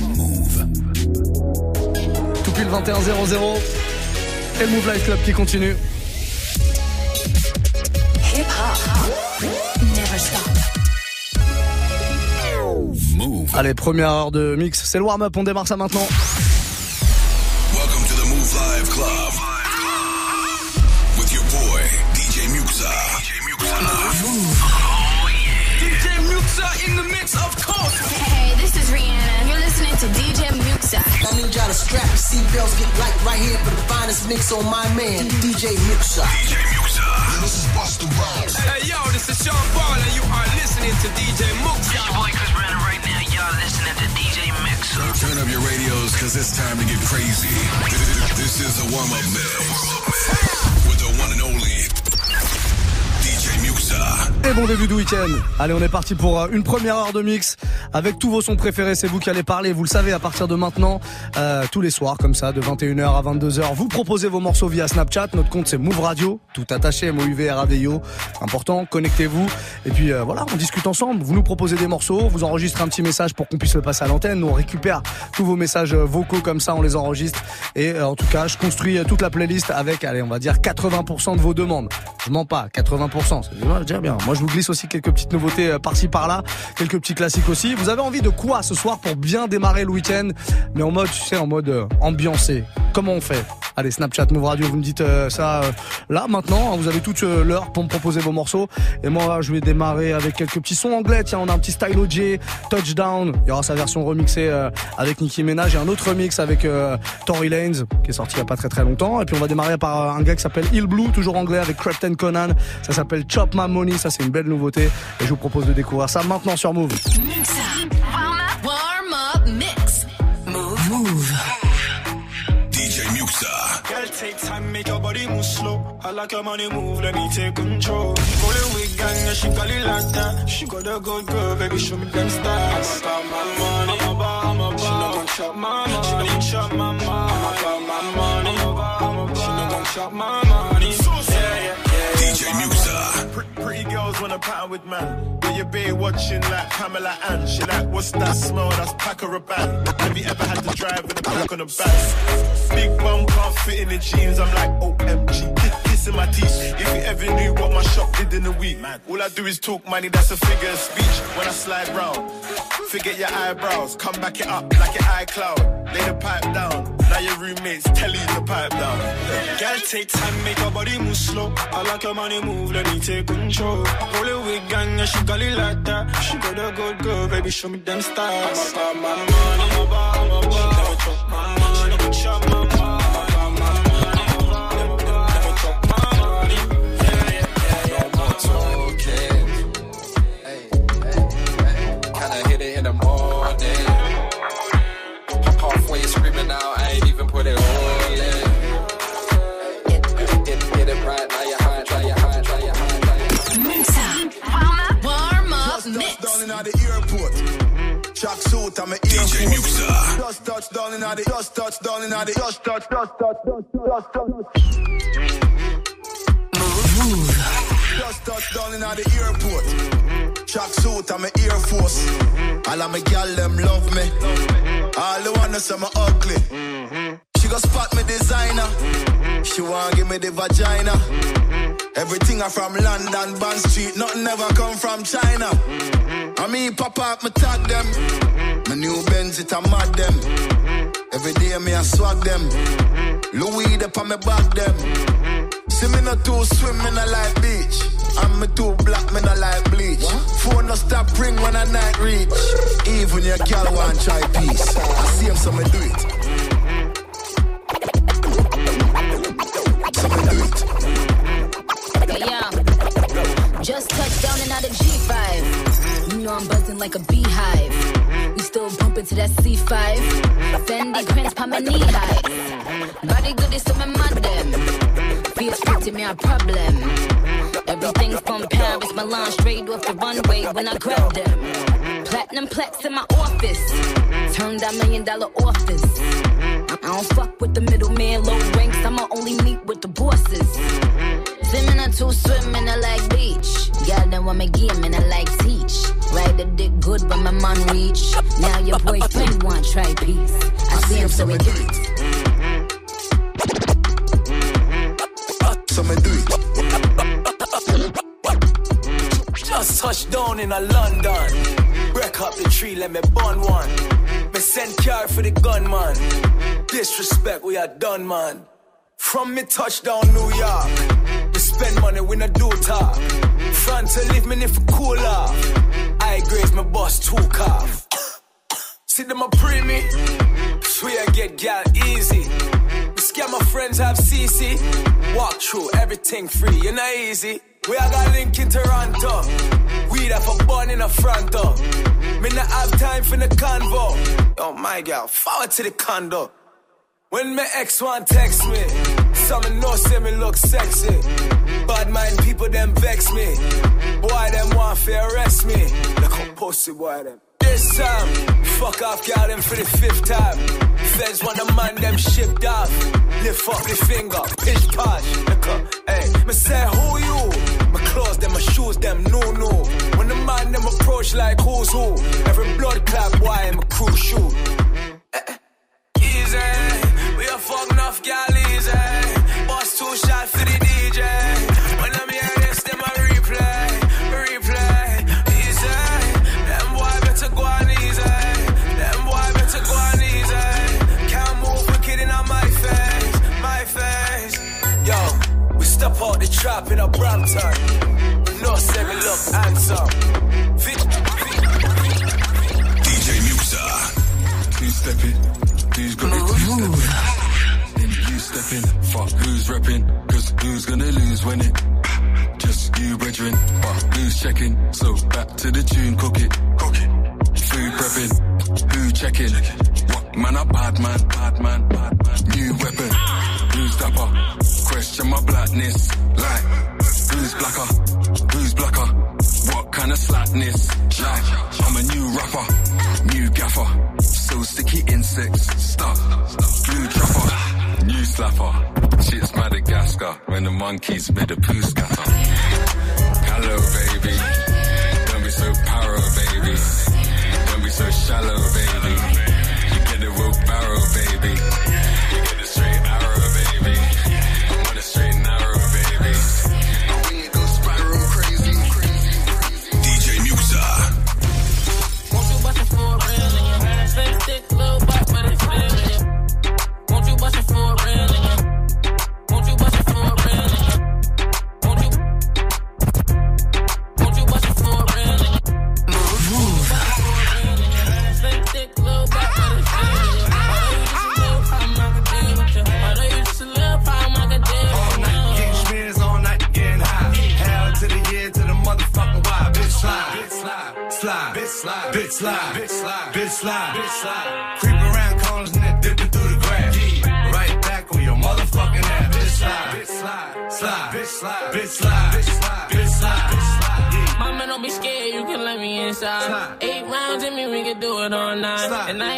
Move. Tout pile 21 0 Et le Move Life Club qui continue. Hip hop. Never stop. Move. Allez, première heure de mix. C'est le warm-up. On démarre ça maintenant. Muxa. I need y'all to strap your seatbelts, get light right here for the finest mix on my man, DJ Muxa. DJ Muxa. This is Busta Rhymes. Hey, yo, this is Sean Paul, and you are listening to DJ Muxa. Your boy Chris Brandon right now. Y'all listening to DJ Muxa. turn up your radios, cause it's time to get crazy. This is a warm-up mix. With the one and only Et bon début de week-end. Allez, on est parti pour euh, une première heure de mix avec tous vos sons préférés. C'est vous qui allez parler, vous le savez, à partir de maintenant, euh, tous les soirs, comme ça, de 21h à 22h. Vous proposez vos morceaux via Snapchat. Notre compte, c'est Move Radio, tout attaché, M-O-U-V, R-A-D-I-O. Important, connectez-vous. Et puis euh, voilà, on discute ensemble. Vous nous proposez des morceaux, vous enregistrez un petit message pour qu'on puisse le passer à l'antenne. Nous, on récupère tous vos messages vocaux comme ça, on les enregistre. Et en tout cas, je construis toute la playlist avec, allez, on va dire 80% de vos demandes. Je mens pas, 80%. C'est déjà bien. Moi, je vous glisse aussi quelques petites nouveautés euh, par-ci par-là, quelques petits classiques aussi. Vous avez envie de quoi ce soir pour bien démarrer le week-end, mais en mode, tu sais, en mode euh, ambiancé. Comment on fait Allez, Snapchat, Move Radio, vous me dites euh, ça là maintenant. Hein, vous avez toute l'heure pour me proposer vos morceaux. Et moi, je vais démarrer avec quelques petits sons anglais. Tiens, on a un petit Style J, Touchdown. Il y aura sa version remixée avec Nicki Minaj et un autre remix avec Tory Lanez qui est sorti il y a pas très très longtemps. Et puis on va démarrer par un gars qui s'appelle Hill Blue, toujours anglais avec Crafton Conan. Ça s'appelle Chop My Money. Ça c'est une belle nouveauté. Et je vous propose de découvrir ça maintenant sur Move. Make your body move slow. I like your money move, let me take control. Rolling with gang, yeah, she got it like that. She got a good girl, baby, show me them stars. I'm about my money, I'm about, I'm about. She not gon' chop my money, she not gon' chop my money. I'm about my money, I'm about, I'm about. She not gon' chop my money. Pretty girls wanna pattern with man. But your bae watching like Pamela Ann. She like, what's that smell? That's pack or a bag. Have you ever had to drive with a pack on a back? Big bum can't fit in the jeans. I'm like, OMG, kissing my teeth. If you ever knew what my shop did in a week. All I do is talk money, that's a figure of speech. When I slide round, forget your eyebrows. Come back it up like your iCloud. Lay the pipe down. Now your roommates tell you to pipe down. Girl, take time, make your body move slow. I like your money move, let me take control. Roll with gang, yeah, she got it like that. She got a good girl, baby, show me them stars. I'm about my money, I'm about, my money, Chuck suit, I'm an DJ Muxa. Just touch down in the, just touch down in the, just touch, just touch, just touch, just touch. Move. Just touch down in the airport. Mm-hmm. Chuck suit, I'm an Air Force. Mm-hmm. All of my gal, them love me. All the wanna say me ugly. She go spot me designer. She wanna give me the vagina. Everything I from London, Bond Street, nothing ever come from China. I mean, pop up, me tag them. My new Benz, it a mad them. Every day me I swag them. Louis, they on me back them. See me not too swim, me not like beach. I'm me too black, me not like bleach. What? Phone no stop ring when I night reach. Even your girl want try peace. I see him, so me do it. Just touched down and out of G5. Know I'm buzzing like a beehive. We still bumping to that C5. Fendi prints, pa my knee high. Body good is so my them. Feels pretty me a problem. Everything's from Paris, Milan, straight off the runway when I grab them. Platinum plex in my office. Turned that million dollar office. I don't fuck with the middleman, low ranks. I'ma only meet with the bosses. Swimming two swimming, I like beach. Girl, then want me game and I like teach. Ride the dick good, but my man reach. Now your boyfriend want try peace. I see him, so we do it. So me do it. Just touched down in a London. Break up the tree, let me burn one. Me send car for the gunman. Disrespect, we are done, man. From me touchdown New York. We spend money, we not do talk. Front to leave me if cool off. I grade my boss two calf. See them a pre me. Swear I get gal easy. We scare my friends have CC. Walk through everything free, you know easy. We all got link in Toronto. Weed up a bun in a front door. Me not have time for the convo. Oh my girl, forward to the condo. When my ex one text me, some know say me look sexy. Bad mind people them vex me. Boy them want to arrest me. Look how pussy boy them. This time, fuck off, girl, them for the fifth time. Feds want the man them shipped off. Lift up the finger, pitch posh. Look up, hey, me say who you? My clothes, them, my shoes, them, no, no. When the man them approach like who's who, every blood clap, why I'm a crew shoot. Eh, eh, easy a fuck enough gal trap in a Brampton. No, say me look handsome. DJ Muxa. Two step it. Who's got it? Two step it stepping. Fuck who's repping, cause who's gonna lose when it just you brethren, but who's checking? So back to the tune, cook it, cook it. Food prepping, who checking? What man a bad man, bad man, bad man. New weapon, who's dapper? Question my blackness, like who's blacker, who's blacker? What kind of slackness? Like I'm a new rapper, new gaffer, so sticky insects, stuff, glue dropper. New slapper. Shit's Madagascar when the monkeys made a poo scatter. Hello, baby. Don't be so paro, baby. Don't be so shallow, baby.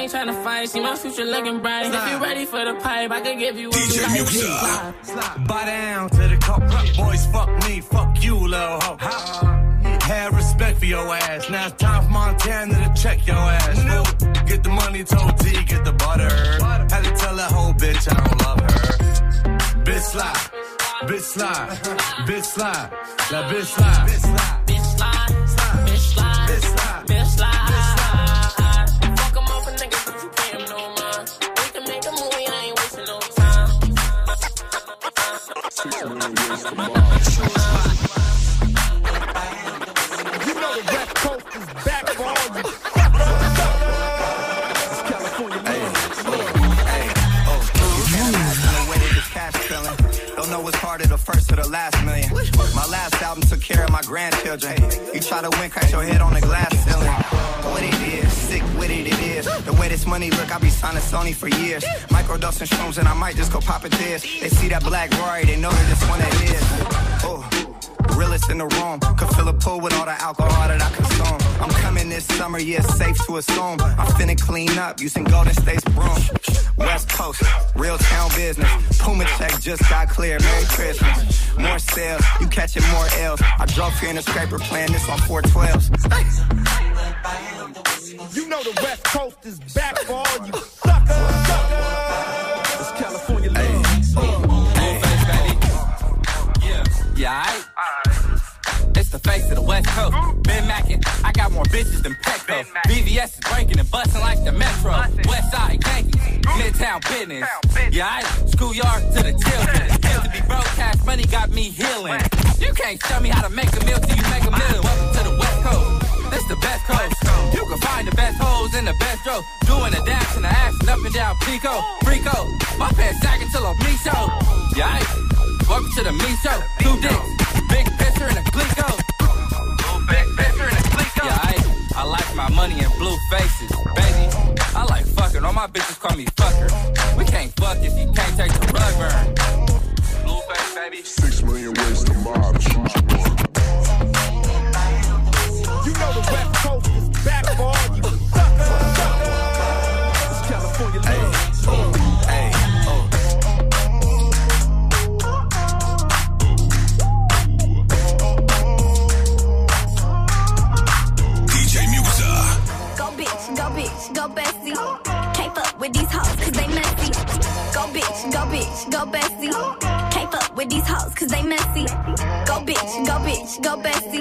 Slide. And I ain't tryna fight, see my future looking bright. If Slide. you ready for the pipe, I can give you what DJ you like. Muxa. Slide. Buy down to the cup. Boys, fuck me, fuck you, little hoe. Have respect for your ass. Now it's time for Montana to check your ass. Fool. Get the money, told T, get the butter. Had to tell that whole bitch I don't love her. Bitch slide, bitch slide, bitch slide, that bitch slide, bitch slide. Bitch slide, My last album took care of my grandchildren. You try to win, crack your head on the glass ceiling. What it is, sick with it, it is. The way this money look, I be signing Sony for years. Microdosing shrooms and I might just go pop it this. They see that black Rory, they know that this one it is. Realest in the room. Could fill a pool with all the alcohol that I consume. I'm coming this summer, yeah, safe to assume. I'm finna clean up using Golden State's broom. West Coast, real town business. Puma check just got clear. Merry Christmas. More sales, you catching more L's. I drove here in a scraper playing this on 412s. You know the West Coast is back for all you suckers. It's California love. Yeah, alright. It's the face of the West Coast. Ben Mackin, I got more bitches than Petco. BVS is breaking and busting like the Metro. West Side Yankees, Midtown business. Yeah, I schoolyard to the children. Used to be broke, cash money got me healing. You can't show me how to make a meal till you make a million. Welcome to the West Coast. This the best coast. You can find the best hoes in the best row. Doing a dance and the action up and down Pico. Frico. My pants sagging till I'm me show. Yeah, welcome to the me show. Two dicks. Big pisser and a glico. Big pisser and a glico. Yeah, I, I like my money in blue faces. Baby, I like fucking. All my bitches call me fucker. We can't fuck if you can't take the rug burn. Blue face, baby. Six million ways to mob. Go bestie.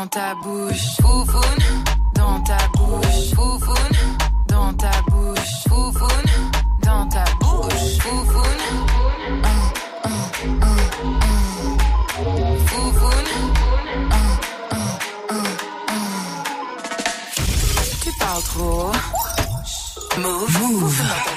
Dans ta bouche. Fufun. Dans ta bouche. Fufun. Dans ta bouche. Fufun. Dans ta bouche. Un, un. Tu parles trop. Move. Move.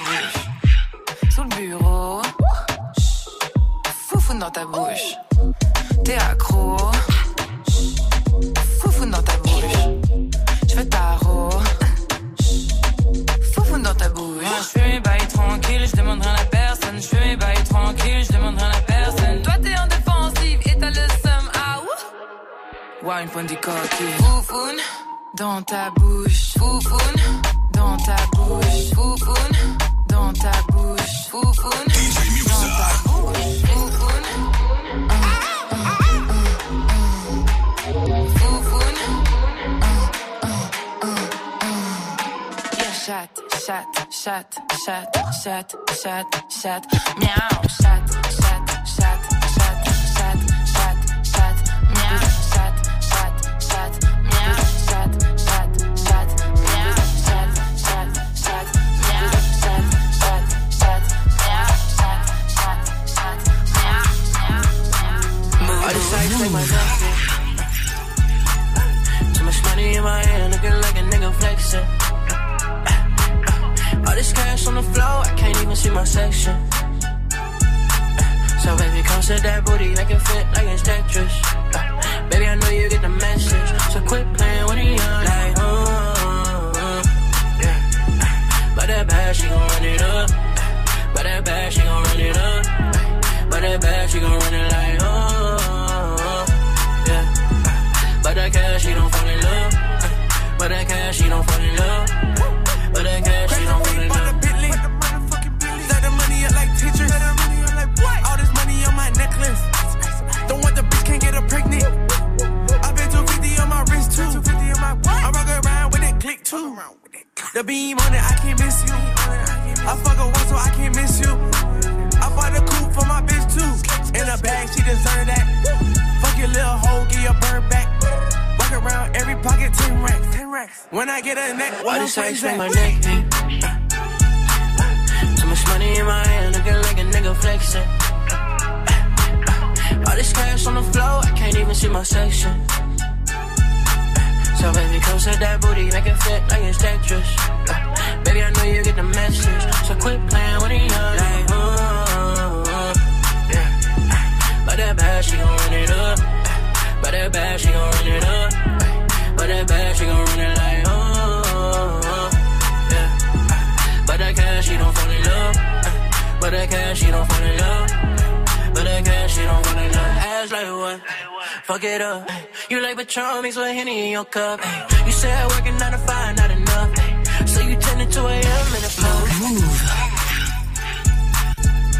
Sit that booty, make it fit like it's Tetris. Uh, baby, I know you get the message. So quit playing with the young, like, uh, uh, yeah. But that bad, she gon' run it up. But that bad, she gon' run it up. But that bad, she gon' run it like, beam on it, I can't miss you. I fuck her once, so I can't miss you. I bought a coupe for my bitch too. In a bag, she deserve that. Fuck your little hoe, get your bird back. Walk around every pocket, 10 racks. 10 racks. When I get a neck, Why what the ice face my neck? Too much money in my hand, looking like a nigga flexing. All this cash on the floor, I can't even see my section. So baby, come set that booty, make it fit like it's Tetris. Baby, I know you get the message, so quit playing with the young. Like, uh, yeah. But that bad, she gon' run it up. But that bad, she gon' run it up. But that bad, she gon' run it like, uh, yeah. But that cash, she don't fall in love. But that cash, she don't fall in love. But that cash, she don't fall in love. Ass like what? Fuck it up. You like Patron mixed with Henny in your cup. You said working 9 to 5, not enough.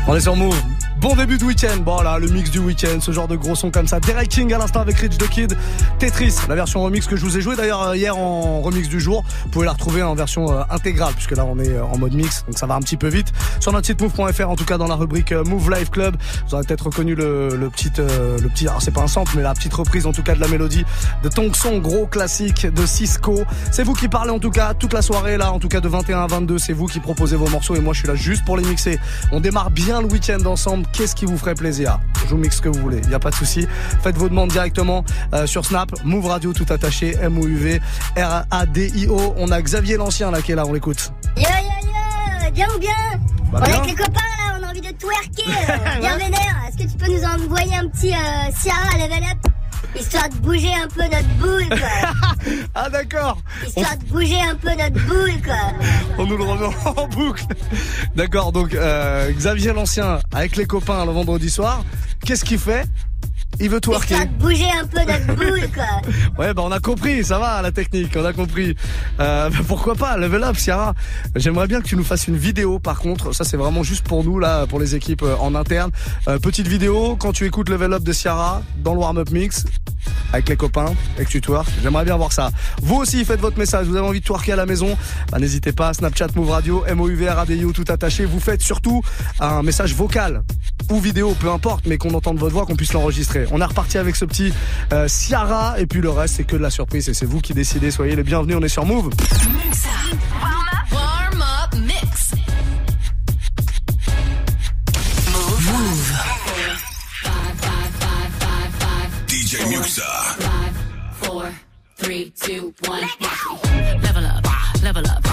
On est sur Move. Bon début de week-end. Bon là, le mix du week-end, ce genre de gros son comme ça. Derek King à l'instant avec Rich the Kid. Tetris, la version remix que je vous ai joué d'ailleurs euh, hier en remix du jour. Vous pouvez la retrouver en version euh, intégrale puisque là on est euh, en mode mix, donc ça va un petit peu vite. Sur notre site move.fr, en tout cas dans la rubrique Move Live Club, vous aurez peut-être reconnu le, le petit, le petit, alors c'est pas un sample, mais la petite reprise en tout cas de la mélodie de Tong Song, gros classique de Cisco. C'est vous qui parlez en tout cas toute la soirée là, en tout cas de 21 à 22, c'est vous qui proposez vos morceaux et moi je suis là juste pour les mixer. On démarre bien le week-end ensemble. Qu'est-ce qui vous ferait plaisir? Je vous mixe ce que vous voulez, il y a pas de souci. Faites vos demandes directement euh, sur Snap, Move Radio tout attaché, M O U V R A D I O. On a Xavier l'ancien là qui est là, on l'écoute. Yo yo yo, bien ou bien? Bah, On est avec les copains là, on a envie de twerker, euh, bien vénère. Est-ce que tu peux nous envoyer un petit euh, Ciara level up? Histoire de bouger un peu notre boule quoi. ah d'accord. Histoire de bouger un peu notre boule quoi. On nous le remet en boucle. D'accord, donc euh, Xavier l'ancien avec les copains le vendredi soir. Qu'est-ce qu'il fait? Il veut twerker. Histoire de bouger un peu notre boule quoi. Ouais, bah on a compris, ça va la technique, on a compris. Euh, bah, pourquoi pas, level up, Ciara. J'aimerais bien que tu nous fasses une vidéo. Par contre, ça c'est vraiment juste pour nous là, pour les équipes euh, en interne. Euh, petite vidéo quand tu écoutes level up de Ciara dans le warm up mix avec les copains et que tu twerk. J'aimerais bien voir ça. Vous aussi, faites votre message. Vous avez envie de twerker à la maison bah, N'hésitez pas. Snapchat Move Radio, M O U V R A D I O tout attaché. Vous faites surtout un message vocal ou vidéo, peu importe, mais qu'on entende votre voix, qu'on puisse l'enregistrer. On est reparti avec ce petit euh, Ciara et puis le reste c'est que de la surprise et c'est vous qui décidez. Soyez les bienvenus. On est sur Move. Warm up mix. Move. DJ Muxa. Four, three, two, one. Level up, level up,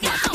Yeah.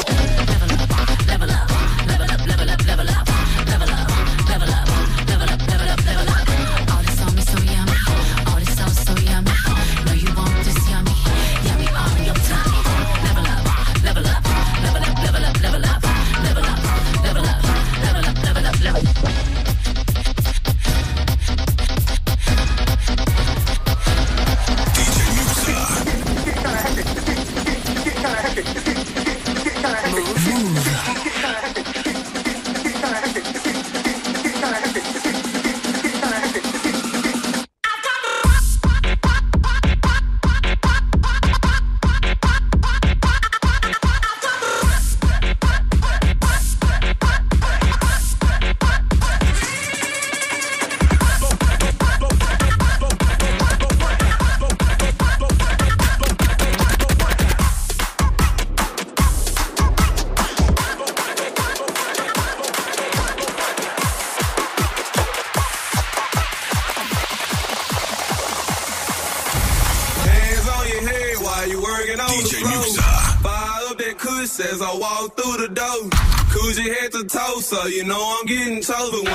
So you know I'm getting chosen.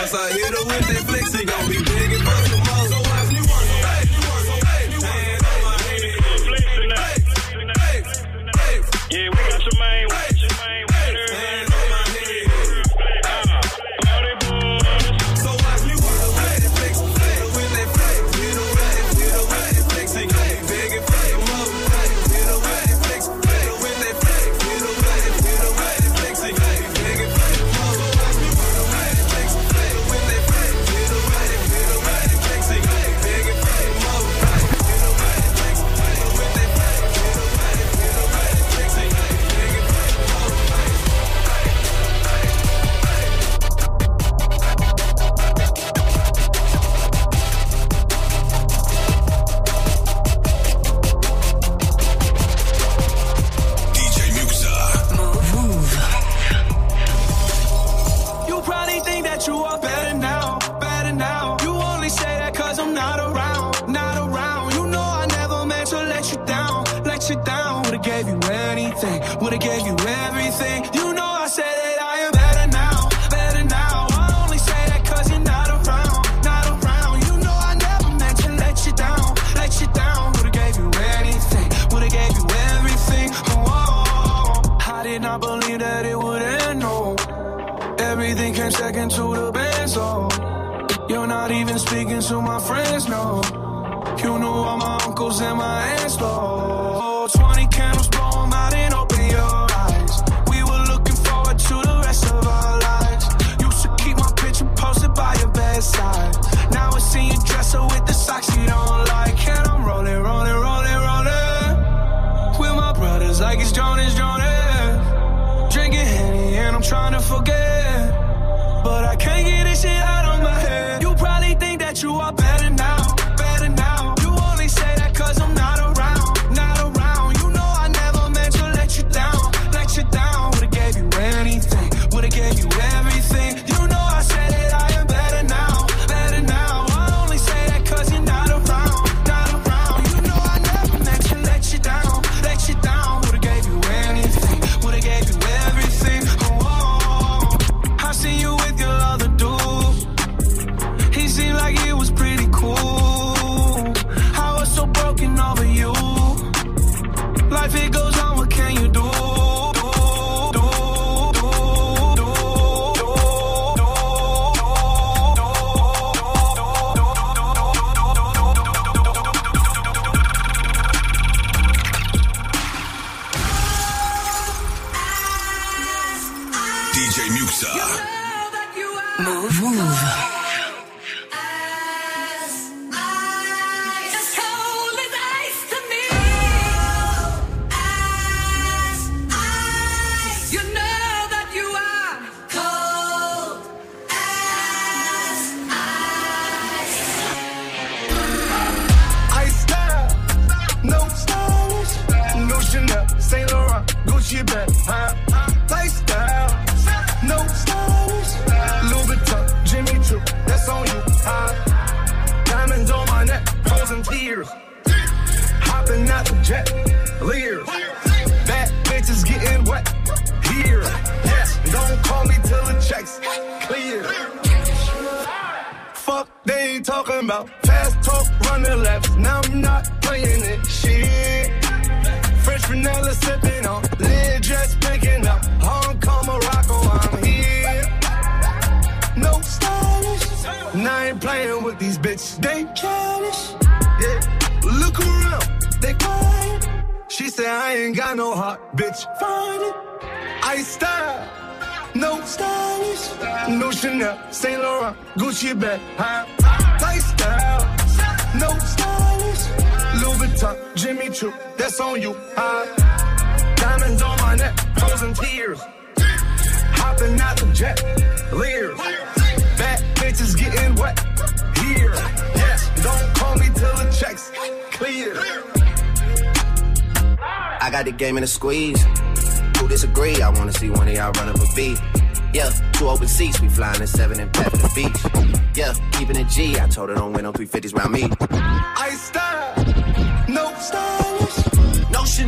Style. No stylish, no Chanel, Saint Laurent, Gucci bag, huh? Lifestyle, no stylish, Louis Vuitton, Jimmy Choo, that's on you, huh? Diamonds on my neck, frozen tears, hopping out the jet, leers, bad bitches getting wet here. Yes, don't call me till the checks clear. I got the game in a squeeze. Disagree? I wanna see one of y'all run up a beat. Yeah, two open seats, we flying in seven and pet the beach. Yeah, keeping it G. I told her don't win no 350s round me. I style,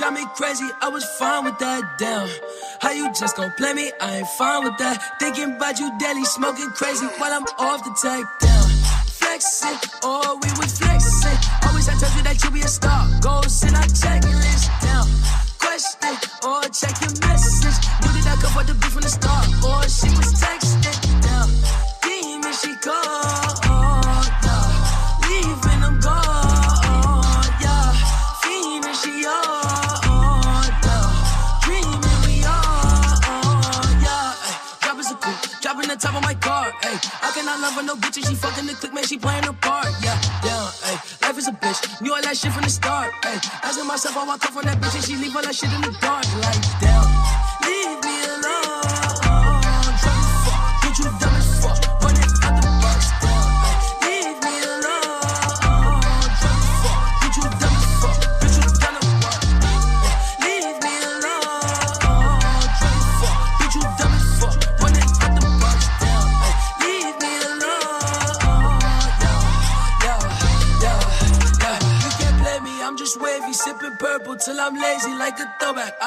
drive me crazy. I was fine with that. Damn, how you just gon' play me? I ain't fine with that. Thinking about you daily, smoking crazy while I'm off the tag. Down, flexing, oh we was flexing. Always I told you that you be a star. Goals in our checklist. Down, question or check your message. You did not come for the beef from the start, or she was texting. I come from that bitch, and she leave all that shit in the dark, like, damn.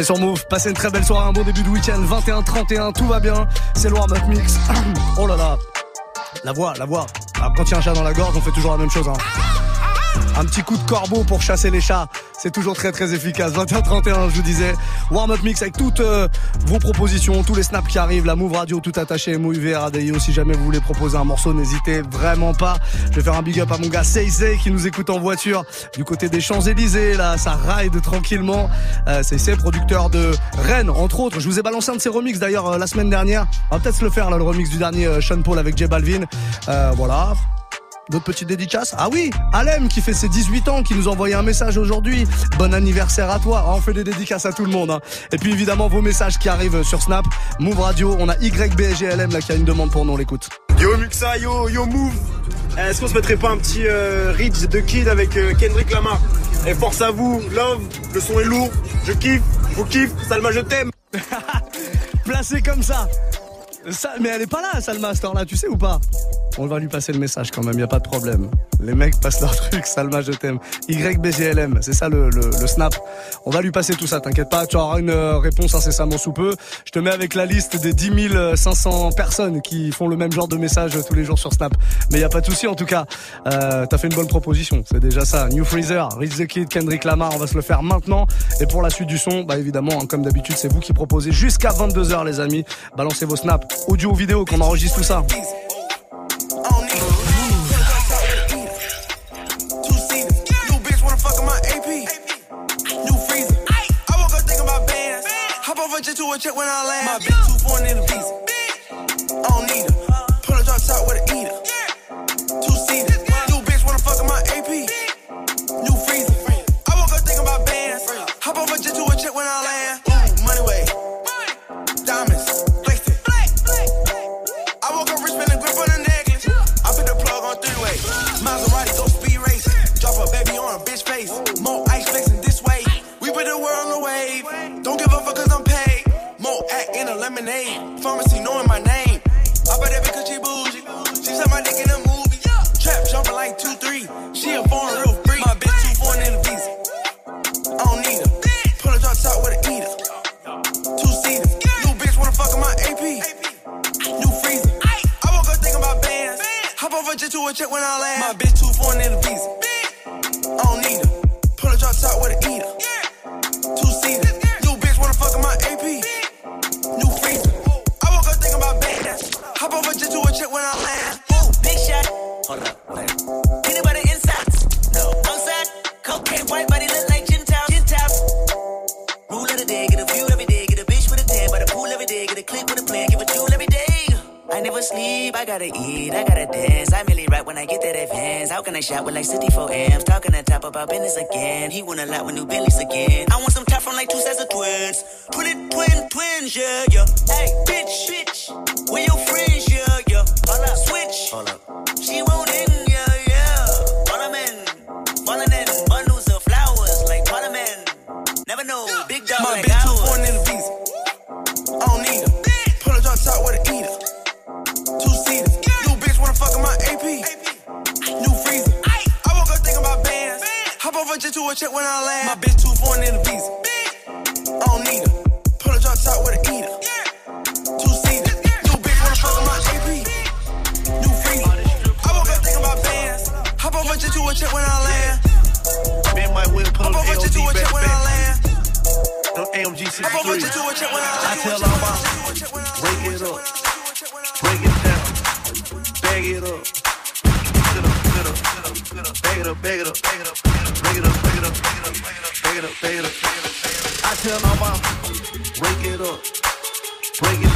est sur Move, passez une très belle soirée, un bon début de week-end, 21-31, tout va bien, c'est le warm-up mix. oh là là, la voix, la voix. Alors, quand il y a un chat dans la gorge, on fait toujours la même chose. Hein. Un petit coup de corbeau pour chasser les chats, c'est toujours très très efficace. 21-31, je vous disais, warm-up mix avec toutes euh, vos propositions, tous les snaps qui arrivent, la Move Radio tout attaché, Move RADIO. Si jamais vous voulez proposer un morceau, n'hésitez vraiment pas. Je vais faire un big up à mon gars Seisei qui nous écoute en voiture du côté des Champs-Élysées. Là, ça ride tranquillement. Euh, producteur de Rennes, entre autres. Je vous ai balancé un de ses remixes d'ailleurs euh, la semaine dernière. On va peut-être se le faire là, le remix du dernier euh, Sean Paul avec J Balvin. Voilà. D'autres petites dédicaces Ah oui, Alem qui fait ses 18 ans, qui nous a envoyé un message aujourd'hui. Bon anniversaire à toi. Ah, on fait des dédicaces à tout le monde. hein. Et puis évidemment vos messages qui arrivent sur Snap, Move Radio. On a YBGLM là qui a une demande pour nous, on l'écoute. Yo Muxa, yo, yo Move. Eh, Est-ce qu'on se mettrait pas un petit euh, Ridge de Kid avec euh, Kendrick Lamar? Et force à vous, love, le son est lourd, je kiffe, je vous kiffe, Salma je t'aime. Placé comme ça. Mais elle est pas là, Salma, cette heure-là, tu sais ou pas? On va lui passer le message quand même, y a pas de problème. Les mecs passent leur truc, Salma, je t'aime. YBGLM, c'est ça le, le, le snap. On va lui passer tout ça, t'inquiète pas, tu auras une euh, réponse incessamment sous peu. Je te mets avec la liste des 10 500 personnes qui font le même genre de message tous les jours sur Snap. Mais y a pas de souci, en tout cas. Euh, T'as fait une bonne proposition, c'est déjà ça. New Freezer, Rich the Kid, Kendrick Lamar, on va se le faire maintenant. Et pour la suite du son, bah évidemment, hein, comme d'habitude, c'est vous qui proposez jusqu'à 22h, les amis. Balancez vos snaps, audio ou vidéo, qu'on enregistre tout ça. A check when I land. My bitch too foreign in the. To a check I tell all my break it up, break it down, bag it up. Bag it up, bag it up, bag it up, bag it up, bag it up, bag it up, bag it up. I tell my mom, break it up, break it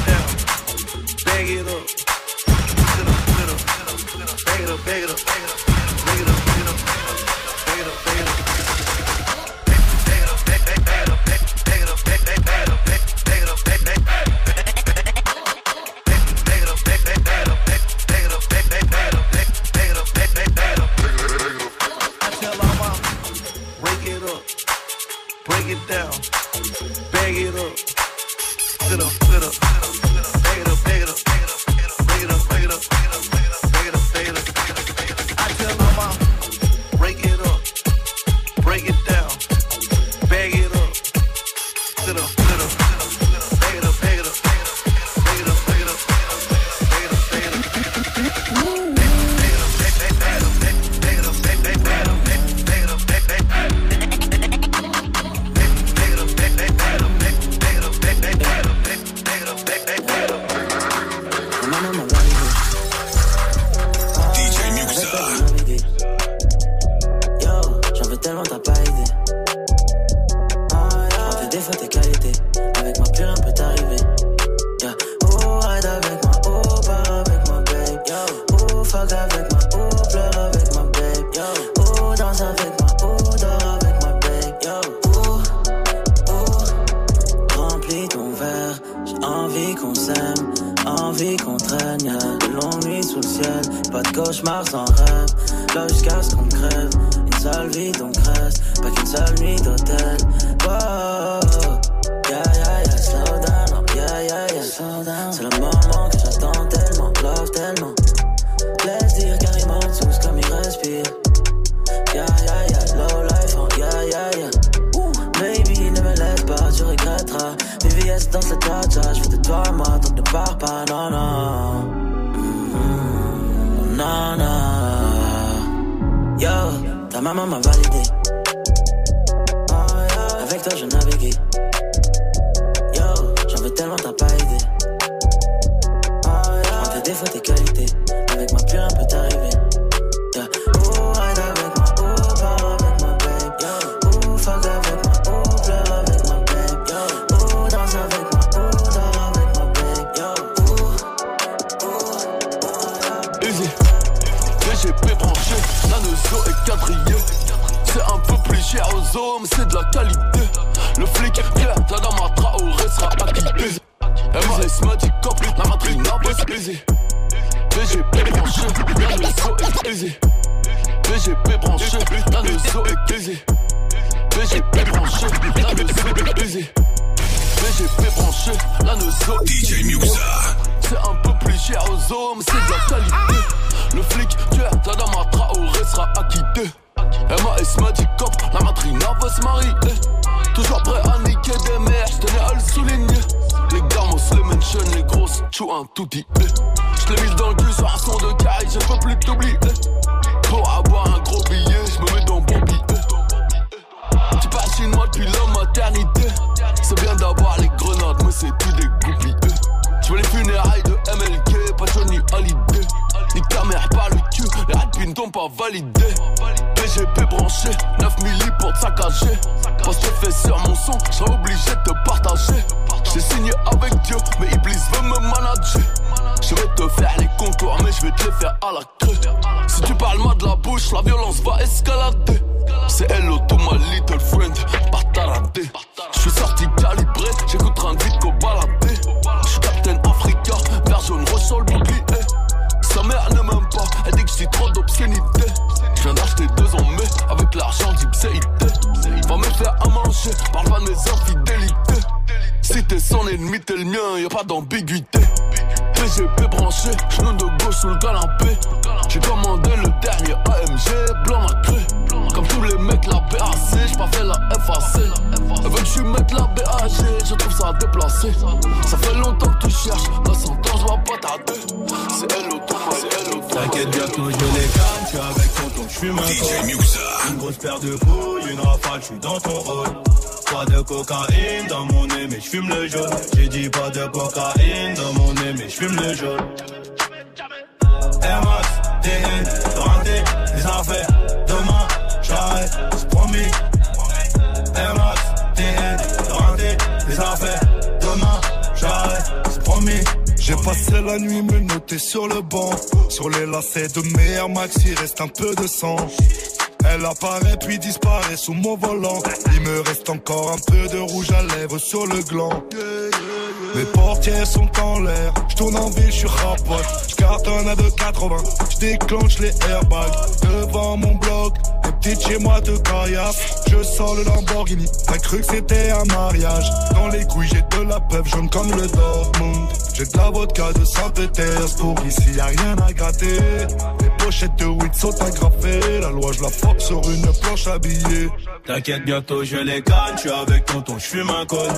Là jusqu'à ce qu'on crève. Une seule vie donc reste. Pas qu'une seule nuit d'hôtel. Chou un tout dit. J'l'ai mis dans le cul sur un son de caille, je peux plus t'oublier. Pour avoir un gros billet, j'me mets dans bon billet. Tu passes chez moi depuis la maternité. C'est bien d'avoir les grenades, mais c'est tout des goupilles. Je veux les funérailles de MLK, pas Johnny Hallyday. Ni caméra par le cul, les rapines t'ont pas validé. PGP branché, 9 milli pour te saccager. Parce que je fais sur mon son, je obligé de te partager. J'ai signé avec Dieu, mais Iblis veut me manager. Je vais te faire les contours, mais je vais te les faire à la crue. Si tu parles mal de la bouche, la violence va escalader. C'est hello to my little friend, pas. Je suis sorti calibré, j'écoute un qu'au baladé. Je suis Captain Africa, vert jaune, sur le bouclier. Sa mère ne m'aime pas, elle dit que je trop d'obscénité. L'argent d'Ipséité. Va me faire à manger, parle pas de mes infidélités. Si t'es son ennemi, t'es le mien, y a pas d'ambiguïté. PGP branché, genou de gauche sous le canapé. J'ai commandé le dernier AMG, blanc ma. Comme tous les mecs, la BAC, j'ai pas fait la FAC. Elle veut que je mette la BAG, je trouve ça déplacé. Ça fait longtemps que tu cherches, dans 100 ans, je vois pas tarder. C'est elle auto, c'est elle auto. T'inquiète une grosse paire de couilles, une rafale, je suis dans ton hall. Pas de cocaïne dans mon nez, mais je fume le jaune. J'ai dit pas de cocaïne dans mon nez, mais je fume le jaune. Air Max, TN, des affaires. Demain, j'arrête, c'est promis. Passais la nuit me noter sur le banc. Sur les lacets de mes Max, il reste un peu de sang. Elle apparaît puis disparaît sous mon volant. Il me reste encore un peu de rouge à lèvres sur le gland. Mes portières sont en l'air, je tourne en ville, je suis rapote. Je cartonne à 2,80, je déclenche les airbags devant mon bloc. Les petites chez moi de caillasse, je sors le Lamborghini. T'as cru que c'était un mariage. Dans les couilles, j'ai de la peuple jaune comme le Dortmund. J'ai de la vodka de Saint-Pétersbourg, ici y a rien à gratter. Les pochettes de weed sont agrafées, la loi je la frappe sur une planche habillée. T'inquiète, bientôt je les gagne. Je suis avec tonton, je fume un col.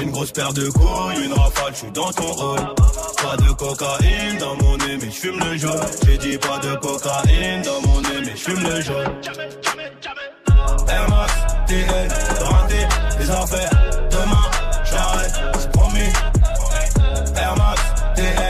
Une grosse paire de couilles, une rafale, je suis dans ton rôle. Pas de cocaïne dans mon nez, mais je fume le jaune. J'ai dit pas de cocaïne dans mon nez, mais je fume le jaune. Air Max, raté les affaires. Les.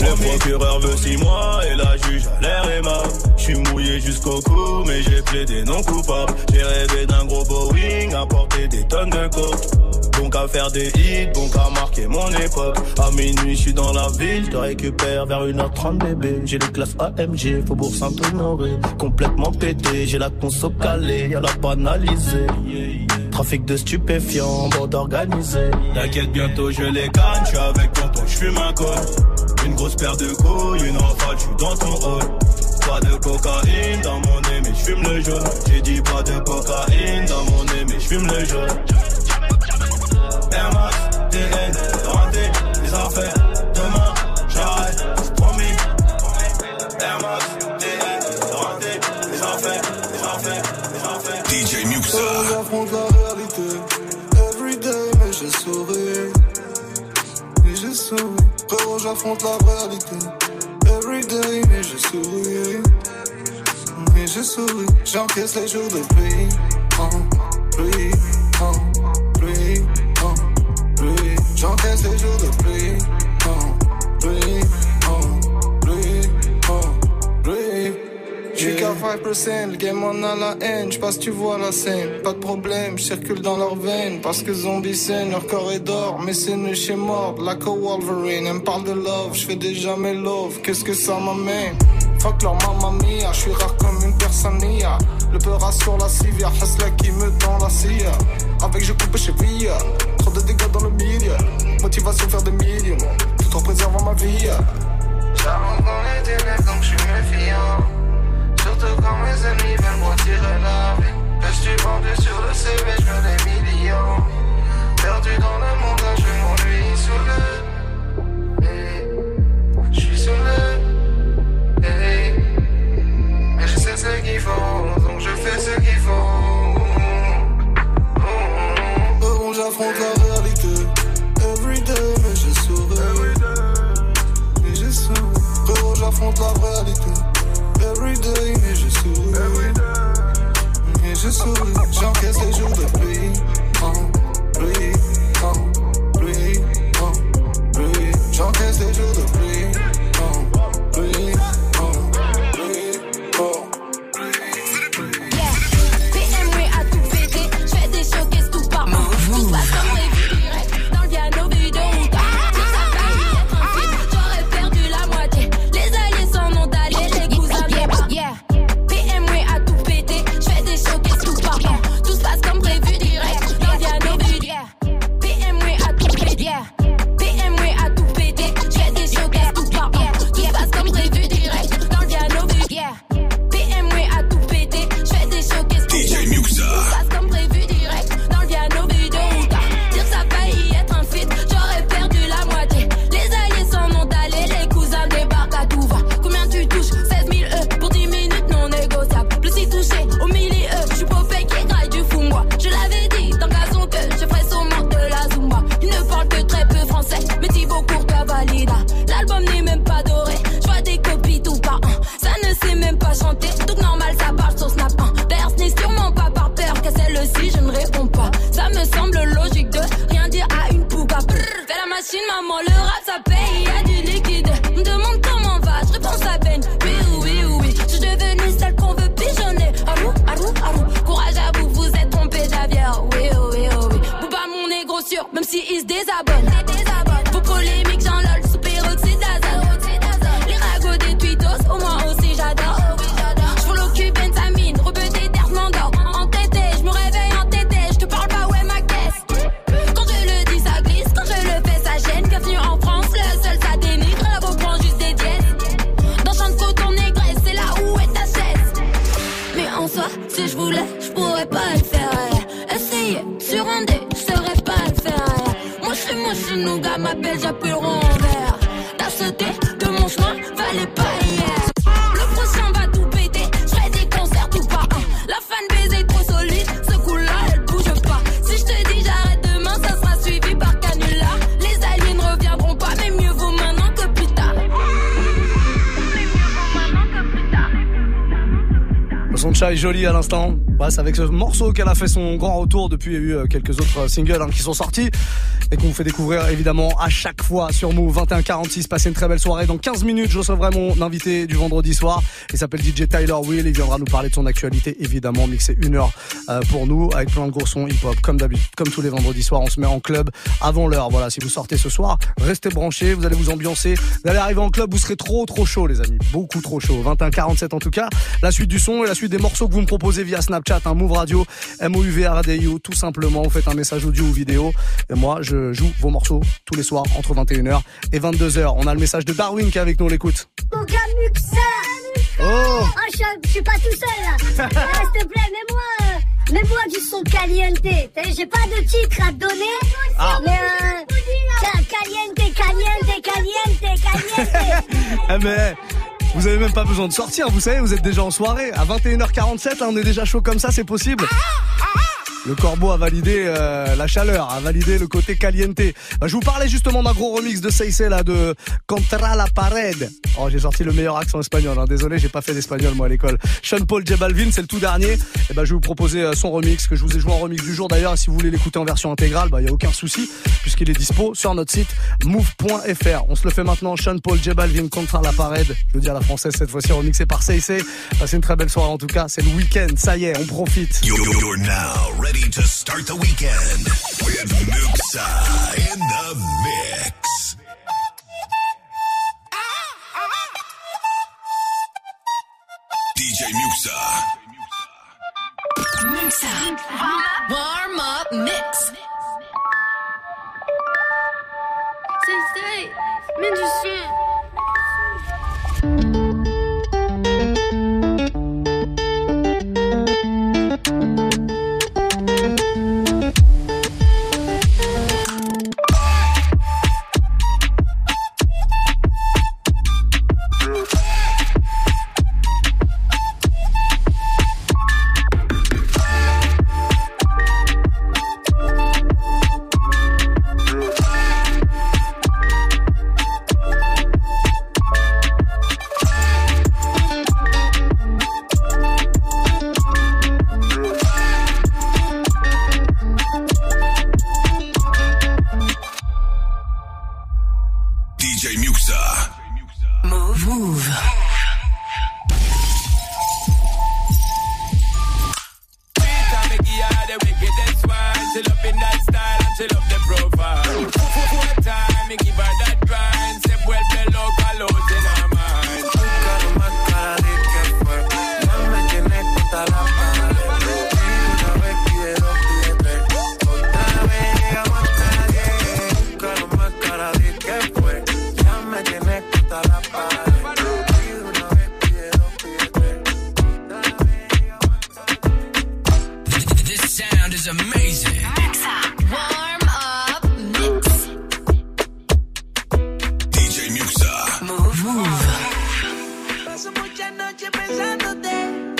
Le procureur veut 6 mois et la juge a l'air aimable. Je suis mouillé jusqu'au cou, mais j'ai plaidé non coupable. J'ai rêvé d'un gros Boeing, à porter des tonnes de coke. Faire des hits, bon qu'à marquer mon époque. À minuit, je suis dans la ville, je récupère vers 1h30 bébé. J'ai les classes AMG, Faubourg Saint-Honoré. Complètement pété, j'ai la conso calée, y'a la banalisée. Trafic de stupéfiants, bande organisée. T'inquiète, bientôt je les gagne, je suis avec tonton, je fume un col. Une grosse paire de couilles, une rafale, je suis dans ton rôle. Pas de cocaïne dans mon nez, mais je fume le jaune. J'ai dit pas de cocaïne dans mon nez, mais je fume le jaune. Air Max, TN, raté les affaires. Demain, j'arrête, promis. Air Max, TN, raté les affaires, les affaires, les affaires. DJ Muxa. J'affronte la réalité. Everyday, mais j'ai souri. Mais j'ai souri. Frérot, j'affronte la réalité. Everyday, mais j'ai souri. Mais j'ai souri. J'encaisse les jours de pluie. En pluie, J'encaisse jours de pluie. En pluie, en pluie. J'suis qu'à 5%, le game en a la haine, j'passe tu vois la scène, pas de problème, j'circule dans leurs veines, parce que zombies saignent, leur corps est d'or, mais c'est nu chez mort, like a Wolverine, elle me parle de love, j'fais déjà mes love, qu'est-ce que ça m'amène? Fuck leur mamma mia, j'suis rare comme une persania, le peur sur la civière, Hasla qui me tend la scie, avec je coupe chez Villa, motivation faire des millions, tout en préservant ma vie. J'avance dans les ténèbres donc j'suis méfiant. Surtout quand mes ennemis veulent moi tirer la vie. Je suis vendu sur le CV, je veux des millions. Perdu dans le monde, je m'ennuie sous le. Hey, Je suis sous le. Hey, mais je sais ce qu'il faut, donc je fais ce qu'il faut. Oh, j'affronte la J'affronte la réalité. Everyday, mais je souris. Mais je souris. J'encaisse les jours de pluie. En pluie, en pluie, en pluie. J'encaisse les jours Le son de chat est joli à l'instant. Ouais, c'est avec ce morceau qu'elle a fait son grand retour. Depuis, il y a eu euh, quelques autres euh, singles hein, qui sont sortis et qu'on vous fait découvrir évidemment à chaque fois sur Move 2146. Passez une très belle soirée. Dans 15 minutes, je recevrai mon invité du vendredi soir. Il s'appelle DJ Tyler Will. Il viendra nous parler de son actualité, évidemment, mixer une heure euh, pour nous avec plein de gros sons hip-hop. Comme d'habitude, comme tous les vendredis soirs, on se met en club avant l'heure. Voilà, si vous sortez ce soir, restez branchés. Vous allez vous ambiancer. Vous allez arriver en club, vous serez trop, trop chaud, les amis. Beaucoup trop chaud. 2147 en tout cas. La suite du son et la suite des morceaux que vous me proposez via Snapchat, un Move Radio, M-O-U-V-R-D-I-O, tout simplement. Vous faites un message audio ou vidéo. Et moi, je joue vos morceaux tous les soirs entre 21h et 22h. On a le message de Darwin qui est avec nous, on l'écoute. Muxa Oh je, suis- je suis pas tout seul là Ah, S'il te plaît, mets-moi euh, mets-moi du son caliente J'ai pas de titre à te donner Ah. Mais euh, caliente, caliente, caliente, caliente Eh mais vous avez même pas besoin de sortir, vous savez, vous êtes déjà en soirée. À 21h47, là, on est déjà chaud comme ça, c'est possible. Le corbeau a validé euh, la chaleur, a validé le côté caliente. Bah, je vous parlais justement d'un gros remix de Seisei là de Contra la Pared. Oh, j'ai sorti le meilleur accent espagnol. Hein. Désolé, j'ai pas fait d'espagnol moi à l'école. Sean Paul J Balvin, c'est le tout dernier. Et ben je vais vous proposer euh, son remix que je vous ai joué en remix du jour d'ailleurs. Si vous voulez l'écouter en version intégrale, bah y a aucun souci puisqu'il est dispo sur notre site move.fr. On se le fait maintenant. Sean Paul J Balvin Contra la Pared. Je veux dire la française cette fois-ci remixé par Seisei. Passez une très belle soirée en tout cas. C'est le week-end. Ça y est, on profite. You're now ready to start the weekend with Muxa in the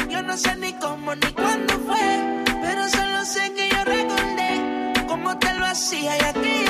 Yo no sé ni cómo ni cuándo fue. Pero solo sé que yo recordé cómo te lo hacía y aquella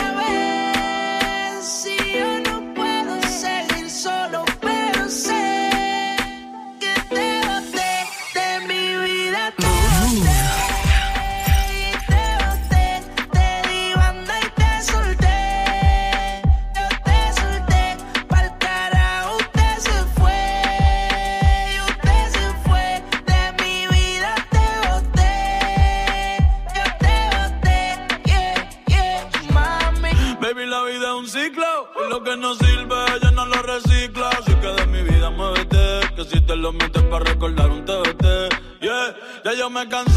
me cansé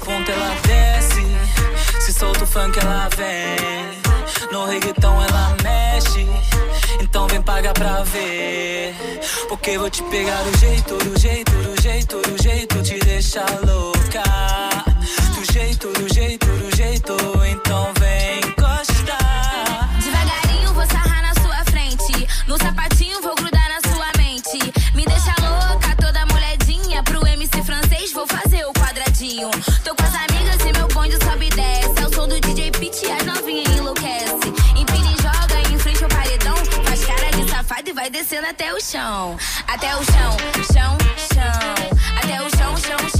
conta ela desce. Se solta o funk, ela vem. No reggaeton ela mexe. Então vem pagar pra ver. Porque vou te pegar do jeito, do jeito, do jeito, do jeito. Te deixar louca. Do jeito, do jeito, do jeito. Então vem. até o chão, até o chão, chão, chão, até o chão, chão, chão.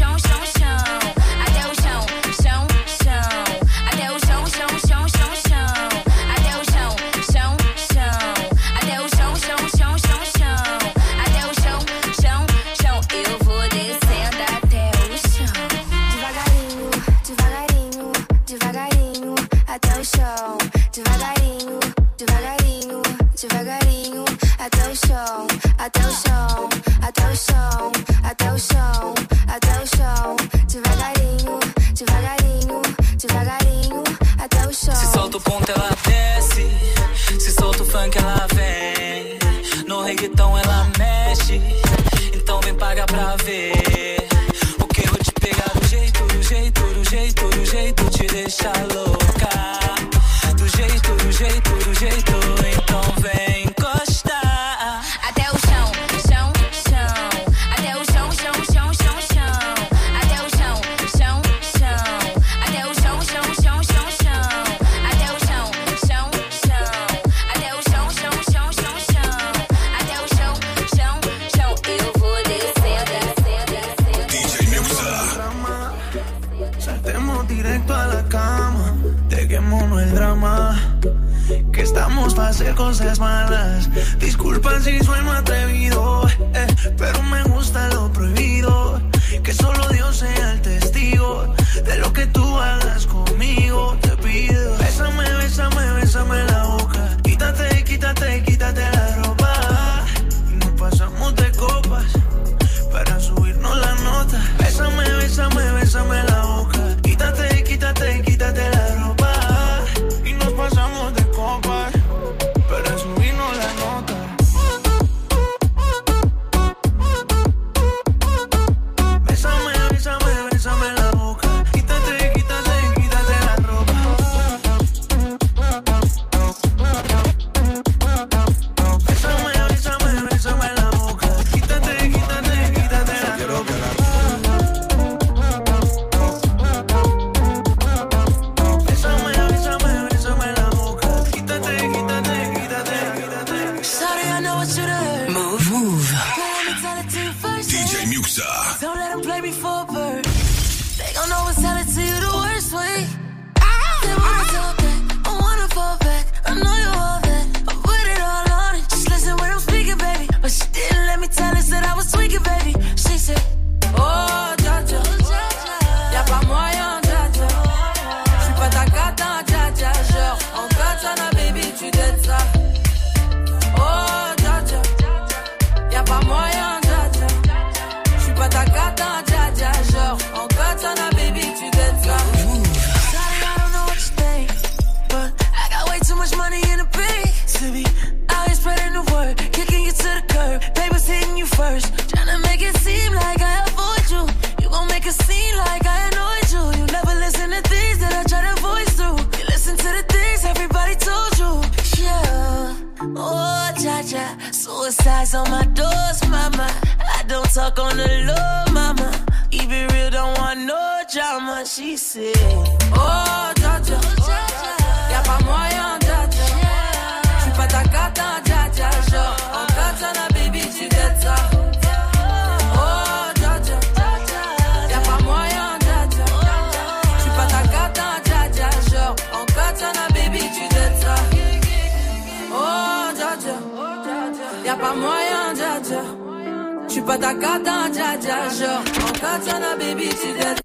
Kata kata ja ja ja. On katana baby together.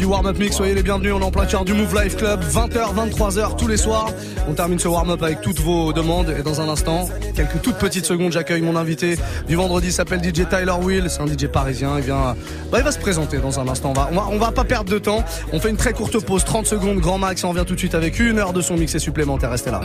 du warm-up mix. Soyez les bienvenus, on est en plein cœur du Move Life Club, 20h, 23h tous les soirs. On termine ce warm-up avec toutes vos demandes et dans un instant, quelques toutes petites secondes, j'accueille mon invité du vendredi, s'appelle DJ Tyler Will, c'est un DJ parisien, il vient, bah, il va se présenter dans un instant. On va, on va, pas perdre de temps, on fait une très courte pause, 30 secondes grand max, on revient tout de suite avec une heure de son mixé supplémentaire. Restez là.